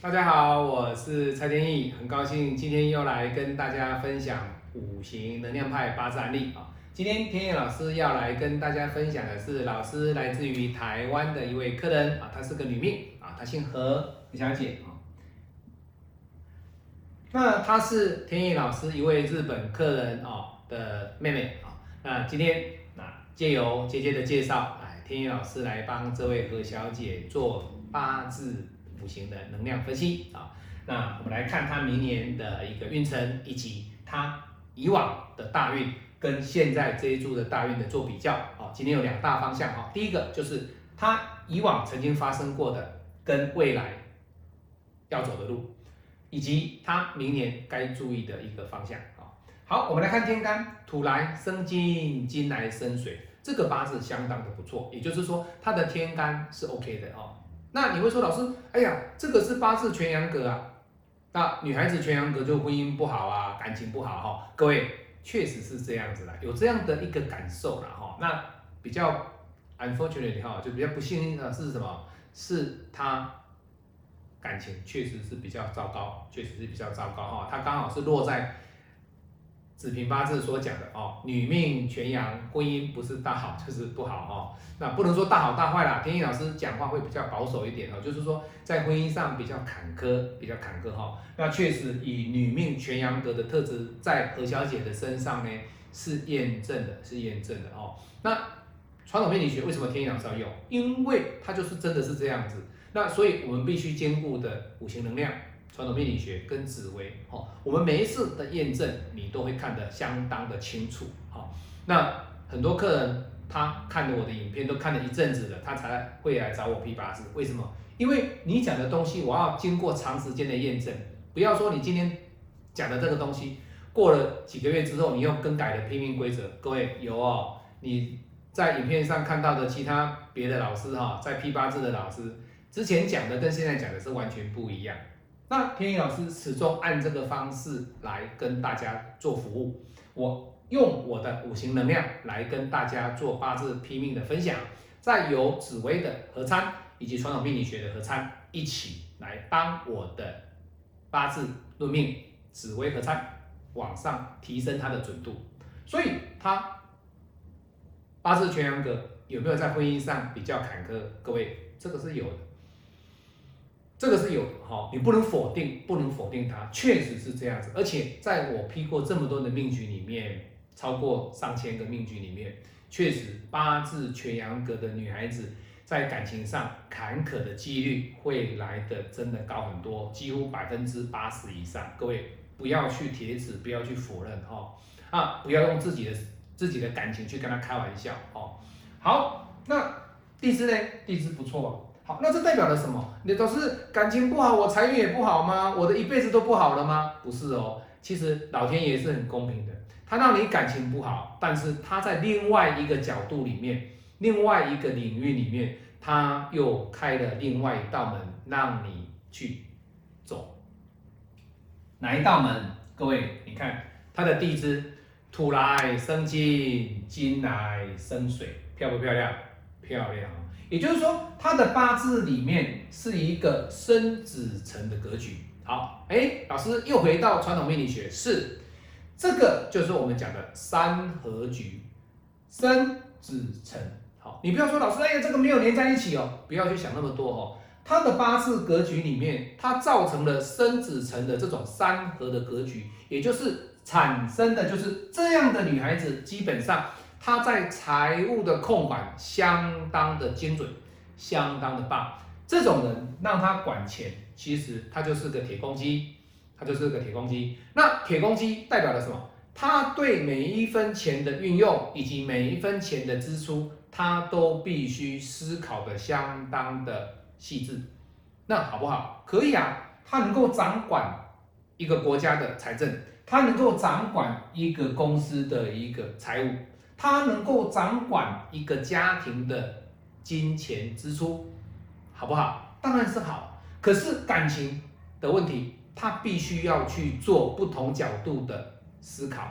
大家好，我是蔡天意，很高兴今天又来跟大家分享五行能量派八字案例啊。今天天意老师要来跟大家分享的是，老师来自于台湾的一位客人啊，她是个女命啊，她姓何，何小姐啊。那她是天意老师一位日本客人哦的妹妹啊。那今天那借由姐姐的介绍，来天意老师来帮这位何小姐做八字。五行的能量分析啊，那我们来看他明年的一个运程，以及他以往的大运跟现在这一柱的大运的做比较啊。今天有两大方向哈，第一个就是他以往曾经发生过的跟未来要走的路，以及他明年该注意的一个方向啊。好，我们来看天干，土来生金，金来生水，这个八字相当的不错，也就是说他的天干是 OK 的哦。那你会说老师，哎呀，这个是八字全阳格啊，那女孩子全阳格就婚姻不好啊，感情不好哈。各位确实是这样子的，有这样的一个感受了哈。那比较 unfortunately 哈，就比较不幸的是什么？是她感情确实是比较糟糕，确实是比较糟糕哈。她刚好是落在。子平八字所讲的哦，女命全阳，婚姻不是大好就是不好哈。那不能说大好大坏啦，天意老师讲话会比较保守一点哦，就是说在婚姻上比较坎坷，比较坎坷哈。那确实以女命全阳格的特质，在何小姐的身上呢是验证的，是验证的哦。那传统命理学为什么天意老师要用？因为它就是真的是这样子。那所以我们必须兼顾的五行能量。传统命理学跟紫微，哦，我们每一次的验证，你都会看得相当的清楚，好，那很多客人他看了我的影片，都看了一阵子了，他才会来找我批八字，为什么？因为你讲的东西，我要经过长时间的验证，不要说你今天讲的这个东西，过了几个月之后，你又更改了批命规则，各位有哦，你在影片上看到的其他别的老师哈，在批八字的老师之前讲的跟现在讲的是完全不一样。那天意老师始终按这个方式来跟大家做服务，我用我的五行能量来跟大家做八字拼命的分享，再由紫薇的合参以及传统命理学的合参一起来帮我的八字论命紫薇合参往上提升它的准度，所以它八字全阳格有没有在婚姻上比较坎坷？各位，这个是有的。这个是有的哈，你不能否定，不能否定它，确实是这样子。而且在我批过这么多的命局里面，超过上千个命局里面，确实八字全阳格的女孩子在感情上坎坷的几率会来的真的高很多，几乎百分之八十以上。各位不要去铁指，不要去否认哈啊，不要用自己的自己的感情去跟他开玩笑哦。好，那地支呢？地支不错。好，那这代表了什么？你都是感情不好，我财运也不好吗？我的一辈子都不好了吗？不是哦，其实老天爷是很公平的，他让你感情不好，但是他在另外一个角度里面，另外一个领域里面，他又开了另外一道门让你去走。哪一道门？各位，你看他的地支，土来生金，金来生水，漂不漂亮？漂亮。也就是说，他的八字里面是一个生子辰的格局。好，哎，老师又回到传统命理学，是这个就是我们讲的三合局，生子辰。好，你不要说老师，哎呀，这个没有连在一起哦，不要去想那么多哦。他的八字格局里面，它造成了生子辰的这种三合的格局，也就是产生的就是这样的女孩子，基本上。他在财务的控管相当的精准，相当的棒。这种人让他管钱，其实他就是个铁公鸡，他就是个铁公鸡。那铁公鸡代表了什么？他对每一分钱的运用以及每一分钱的支出，他都必须思考的相当的细致。那好不好？可以啊。他能够掌管一个国家的财政，他能够掌管一个公司的一个财务。他能够掌管一个家庭的金钱支出，好不好？当然是好。可是感情的问题，他必须要去做不同角度的思考。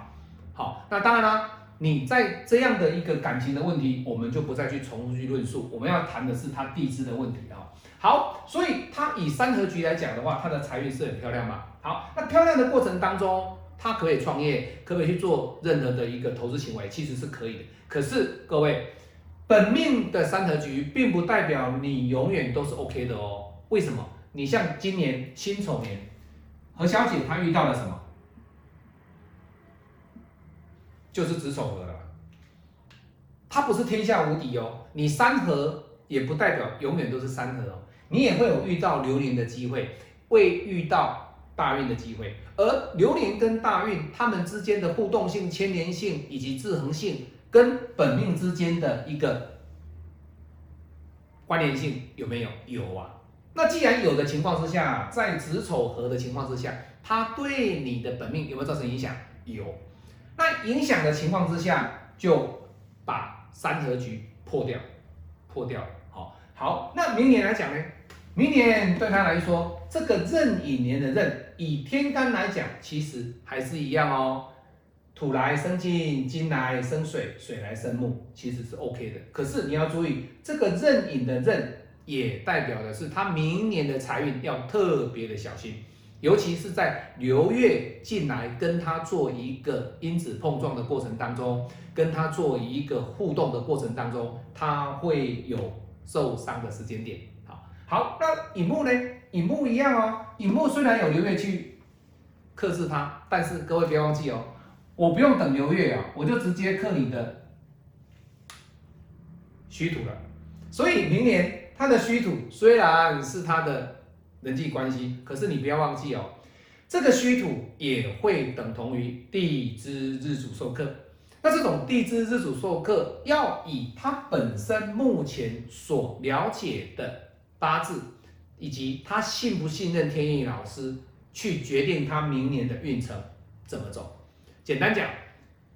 好，那当然啦，你在这样的一个感情的问题，我们就不再去重复去论述，我们要谈的是他地支的问题啊。好，所以他以三合局来讲的话，他的财运是很漂亮嘛。好，那漂亮的过程当中，他可以创业，可不可以去做任何的一个投资行为？其实是可以的。可是各位，本命的三合局并不代表你永远都是 OK 的哦。为什么？你像今年辛丑年，何小姐她遇到了什么？就是子丑合了。她不是天下无敌哦。你三合也不代表永远都是三合哦。你也会有遇到流年的机会，会遇到大运的机会。而流年跟大运，他们之间的互动性、牵连性以及制衡性，跟本命之间的一个关联性有没有？有啊。那既然有的情况之下，在子丑合的情况之下，它对你的本命有没有造成影响？有。那影响的情况之下，就把三合局破掉，破掉。好，好。那明年来讲呢？明年对他来说，这个壬寅年的壬，以天干来讲，其实还是一样哦。土来生金，金来生水，水来生木，其实是 OK 的。可是你要注意，这个壬寅的壬。也代表的是他明年的财运要特别的小心，尤其是在流月进来跟他做一个因子碰撞的过程当中，跟他做一个互动的过程当中，他会有受伤的时间点。好，好，那乙木呢？乙木一样哦，乙木虽然有流月去克制它，但是各位别忘记哦，我不用等流月啊，我就直接克你的虚土了。所以明年。他的虚土虽然是他的人际关系，可是你不要忘记哦，这个虚土也会等同于地支日主受克。那这种地支日主受克，要以他本身目前所了解的八字，以及他信不信任天意老师，去决定他明年的运程怎么走。简单讲。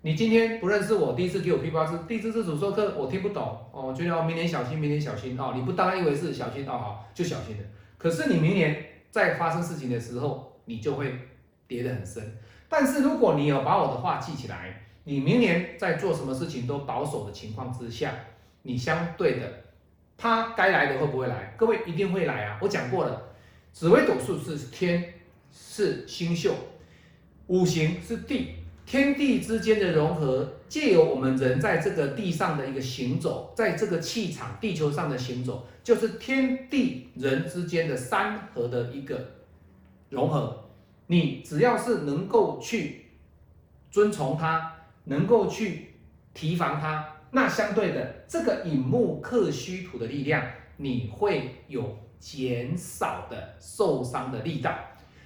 你今天不认识我，第一次给我批八字，第一次自主授课，我听不懂哦，觉得哦明年小心，明年小心哦，你不当一回事小心哦，好就小心的。可是你明年在发生事情的时候，你就会跌得很深。但是如果你有把我的话记起来，你明年在做什么事情都保守的情况之下，你相对的，他该来的会不会来？各位一定会来啊！我讲过了，紫微斗数是天，是星宿，五行是地。天地之间的融合，借由我们人在这个地上的一个行走，在这个气场地球上的行走，就是天地人之间的三合的一个融合。你只要是能够去遵从它，能够去提防它，那相对的这个引木克虚土的力量，你会有减少的受伤的力道，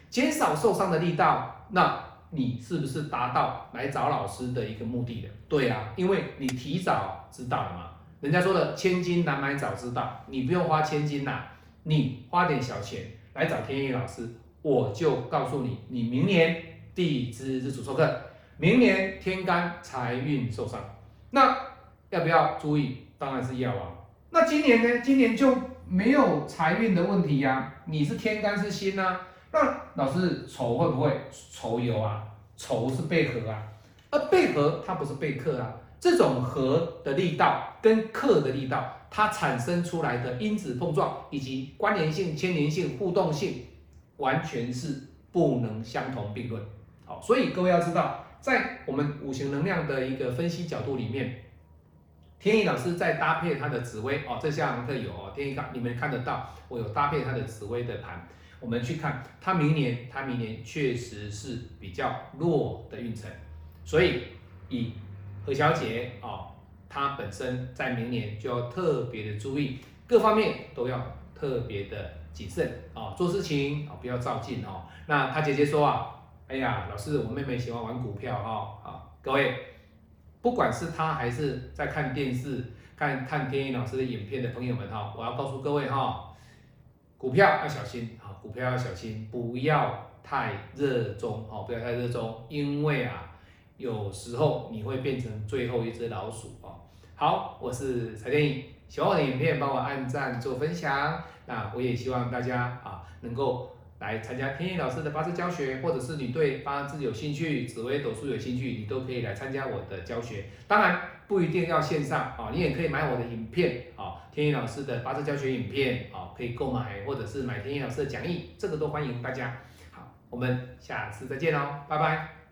减少受伤的力道，那。你是不是达到来找老师的一个目的的？对啊，因为你提早知道了嘛。人家说的千金难买早知道，你不用花千金呐，你花点小钱来找天意老师，我就告诉你，你明年地支日主受克，明年天干财运受伤，那要不要注意？当然是要啊。那今年呢？今年就没有财运的问题呀。你是天干是辛呐。那老师丑会不会丑有啊？丑是背合啊，而背合它不是背克啊。这种合的力道跟克的力道，它产生出来的因子碰撞以及关联性、牵连性、互动性，完全是不能相同并论。好，所以各位要知道，在我们五行能量的一个分析角度里面，天意老师在搭配他的紫薇哦，这下堂课有哦，天意看你们看得到，我有搭配他的紫薇的盘。我们去看他明年，他明年确实是比较弱的运程，所以以何小姐哦，她本身在明年就要特别的注意，各方面都要特别的谨慎哦，做事情啊不要照进哦。那她姐姐说啊，哎呀，老师，我妹妹喜欢玩股票哦，好，各位，不管是他还是在看电视、看看天意老师的影片的朋友们哈，我要告诉各位哈。股票要小心啊！股票要小心，不要太热衷哦，不要太热衷，因为啊，有时候你会变成最后一只老鼠哦。好，我是蔡天颖，喜欢我的影片帮我按赞做分享，那我也希望大家啊能够来参加天意老师的八字教学，或者是你对八字有兴趣、紫微斗数有兴趣，你都可以来参加我的教学。当然不一定要线上啊，你也可以买我的影片啊，天意老师的八字教学影片啊，可以购买，或者是买天意老师的讲义，这个都欢迎大家。好，我们下次再见喽，拜拜。